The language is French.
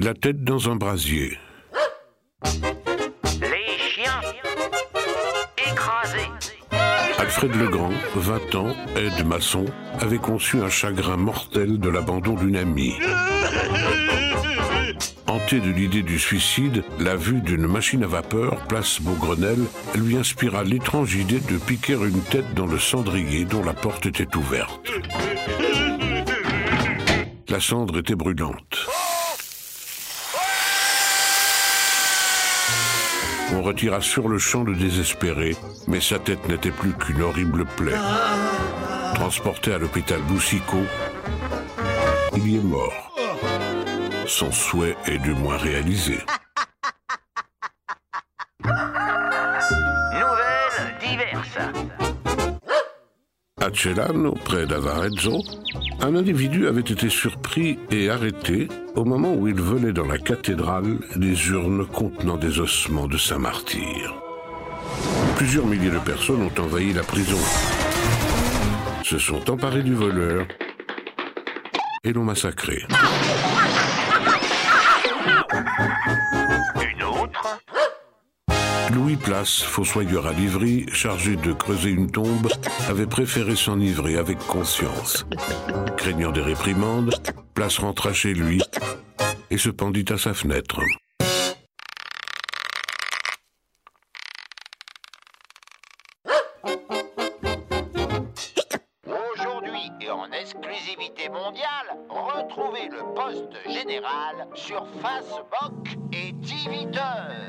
la tête dans un brasier. Les chiens écrasés. Alfred Legrand, 20 ans, aide maçon, avait conçu un chagrin mortel de l'abandon d'une amie. Hanté de l'idée du suicide, la vue d'une machine à vapeur, place Beaugrenelle, lui inspira l'étrange idée de piquer une tête dans le cendrier dont la porte était ouverte. La cendre était brûlante. On retira sur le champ le désespéré, mais sa tête n'était plus qu'une horrible plaie. Transporté à l'hôpital Boussicot, il y est mort. Son souhait est du moins réalisé. Nouvelles diverses. À Celano, près d'Avarezzo, un individu avait été surpris et arrêté au moment où il venait dans la cathédrale des urnes contenant des ossements de saint martyr. Plusieurs milliers de personnes ont envahi la prison, se sont emparés du voleur et l'ont massacré. Louis Place, fossoyeur à Livry, chargé de creuser une tombe, avait préféré s'enivrer avec conscience. Craignant des réprimandes, Place rentra chez lui et se pendit à sa fenêtre. Aujourd'hui et en exclusivité mondiale, retrouvez le poste général sur Facebook et Twitter.